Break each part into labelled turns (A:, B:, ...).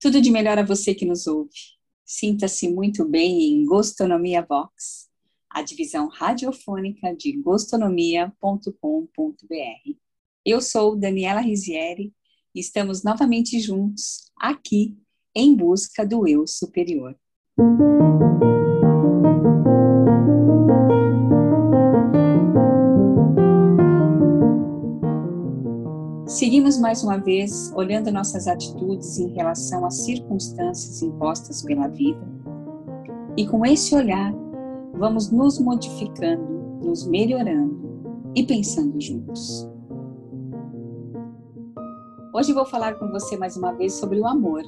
A: Tudo de melhor a você que nos ouve. Sinta-se muito bem em Gostonomia Box, a divisão radiofônica de gostonomia.com.br. Eu sou Daniela Rizieri e estamos novamente juntos aqui em busca do eu superior. Seguimos mais uma vez olhando nossas atitudes em relação às circunstâncias impostas pela vida. E com esse olhar, vamos nos modificando, nos melhorando e pensando juntos. Hoje vou falar com você mais uma vez sobre o amor,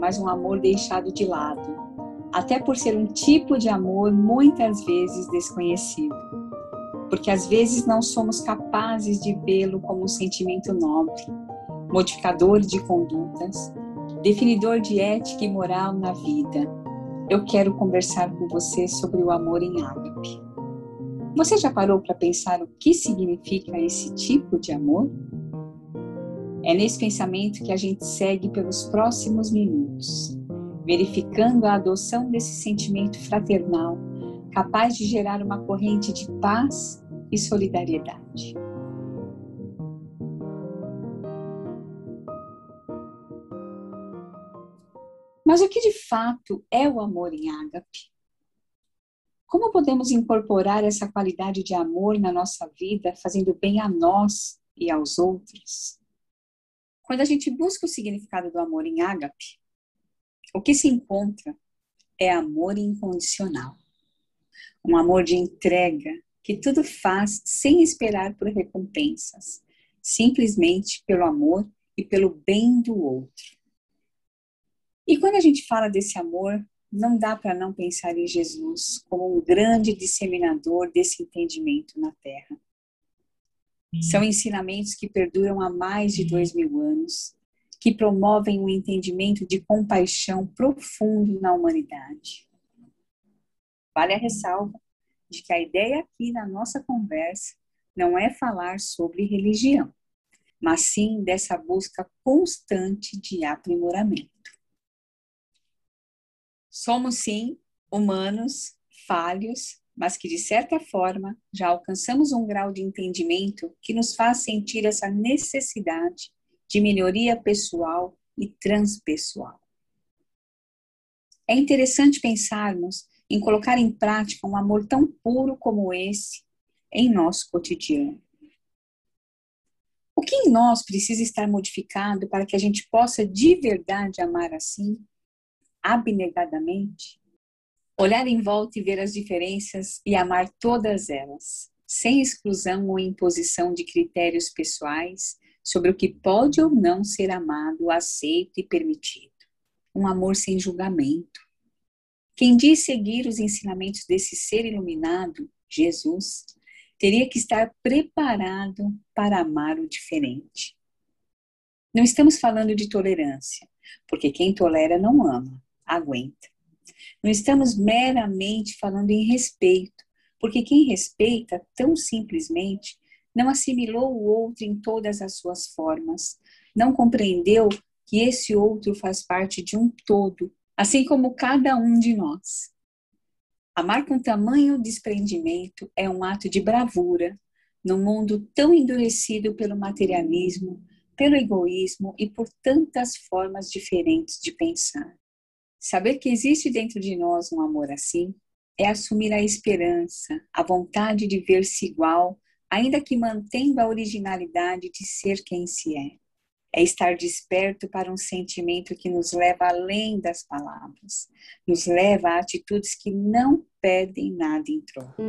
A: mas um amor deixado de lado, até por ser um tipo de amor muitas vezes desconhecido porque às vezes não somos capazes de vê-lo como um sentimento nobre, modificador de condutas, definidor de ética e moral na vida. Eu quero conversar com você sobre o amor em ágape. Você já parou para pensar o que significa esse tipo de amor? É nesse pensamento que a gente segue pelos próximos minutos, verificando a adoção desse sentimento fraternal, capaz de gerar uma corrente de paz e solidariedade. Mas o que de fato é o amor em ágape? Como podemos incorporar essa qualidade de amor na nossa vida, fazendo bem a nós e aos outros? Quando a gente busca o significado do amor em ágape, o que se encontra é amor incondicional. Um amor de entrega, que tudo faz sem esperar por recompensas, simplesmente pelo amor e pelo bem do outro. E quando a gente fala desse amor, não dá para não pensar em Jesus como um grande disseminador desse entendimento na Terra. São ensinamentos que perduram há mais de dois mil anos, que promovem um entendimento de compaixão profundo na humanidade. Vale a ressalva de que a ideia aqui na nossa conversa não é falar sobre religião, mas sim dessa busca constante de aprimoramento. Somos sim humanos, falhos, mas que de certa forma já alcançamos um grau de entendimento que nos faz sentir essa necessidade de melhoria pessoal e transpessoal. É interessante pensarmos em colocar em prática um amor tão puro como esse em nosso cotidiano. O que em nós precisa estar modificado para que a gente possa de verdade amar assim, abnegadamente? Olhar em volta e ver as diferenças e amar todas elas, sem exclusão ou imposição de critérios pessoais sobre o que pode ou não ser amado, aceito e permitido. Um amor sem julgamento, quem diz seguir os ensinamentos desse ser iluminado, Jesus, teria que estar preparado para amar o diferente. Não estamos falando de tolerância, porque quem tolera não ama, aguenta. Não estamos meramente falando em respeito, porque quem respeita tão simplesmente não assimilou o outro em todas as suas formas, não compreendeu que esse outro faz parte de um todo assim como cada um de nós. Amar com tamanho desprendimento é um ato de bravura num mundo tão endurecido pelo materialismo, pelo egoísmo e por tantas formas diferentes de pensar. Saber que existe dentro de nós um amor assim é assumir a esperança, a vontade de ver-se igual, ainda que mantendo a originalidade de ser quem se é é estar desperto para um sentimento que nos leva além das palavras, nos leva a atitudes que não pedem nada em troca.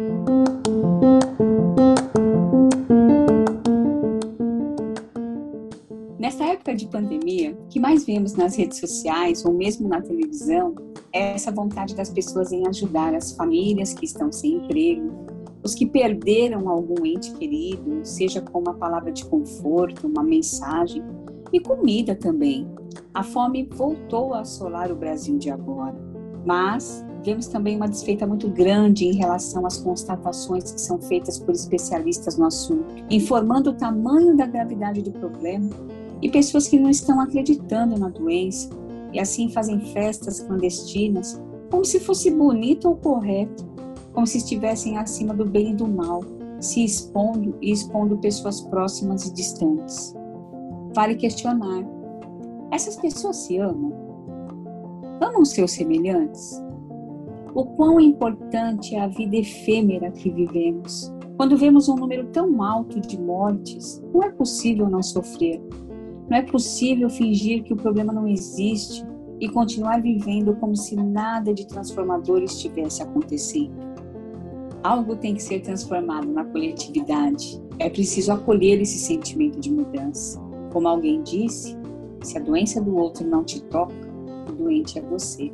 A: Nessa época de pandemia, o que mais vemos nas redes sociais ou mesmo na televisão é essa vontade das pessoas em ajudar as famílias que estão sem emprego, os que perderam algum ente querido, seja com uma palavra de conforto, uma mensagem, e comida também. A fome voltou a assolar o Brasil de agora, mas vemos também uma desfeita muito grande em relação às constatações que são feitas por especialistas no assunto, informando o tamanho da gravidade do problema e pessoas que não estão acreditando na doença, e assim fazem festas clandestinas como se fosse bonito ou correto, como se estivessem acima do bem e do mal, se expondo e expondo pessoas próximas e distantes. Vale questionar: essas pessoas se amam? Amam seus semelhantes? O quão importante é a vida efêmera que vivemos. Quando vemos um número tão alto de mortes, não é possível não sofrer. Não é possível fingir que o problema não existe e continuar vivendo como se nada de transformador estivesse acontecendo. Algo tem que ser transformado na coletividade. É preciso acolher esse sentimento de mudança. Como alguém disse, se a doença do outro não te toca, o doente é você.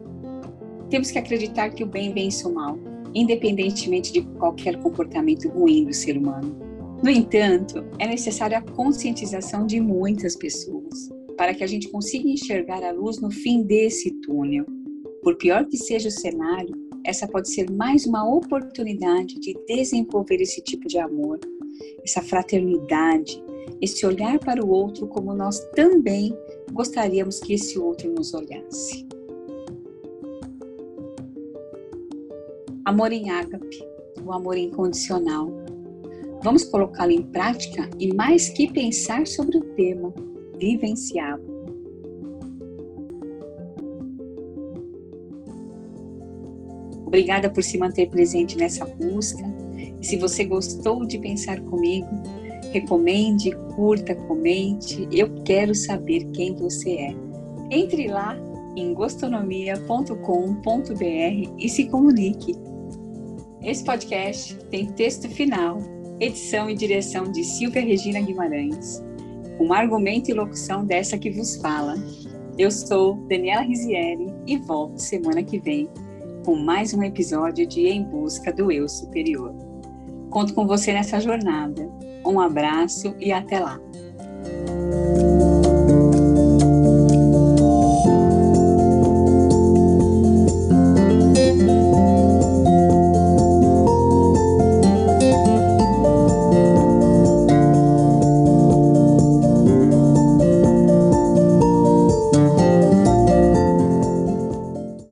A: Temos que acreditar que o bem vence o mal, independentemente de qualquer comportamento ruim do ser humano. No entanto, é necessária a conscientização de muitas pessoas para que a gente consiga enxergar a luz no fim desse túnel. Por pior que seja o cenário, essa pode ser mais uma oportunidade de desenvolver esse tipo de amor, essa fraternidade, esse olhar para o outro como nós também gostaríamos que esse outro nos olhasse. Amor em ágape, o amor incondicional. Vamos colocá-lo em prática e mais que pensar sobre o tema, vivenciá-lo. Obrigada por se manter presente nessa busca. E se você gostou de pensar comigo, recomende, curta, comente. Eu quero saber quem você é. Entre lá em gostonomia.com.br e se comunique. Esse podcast tem texto final, edição e direção de Silvia Regina Guimarães, com argumento e locução dessa que vos fala. Eu sou Daniela Risieri e volto semana que vem com mais um episódio de Em Busca do Eu Superior. Conto com você nessa jornada. Um abraço e até lá!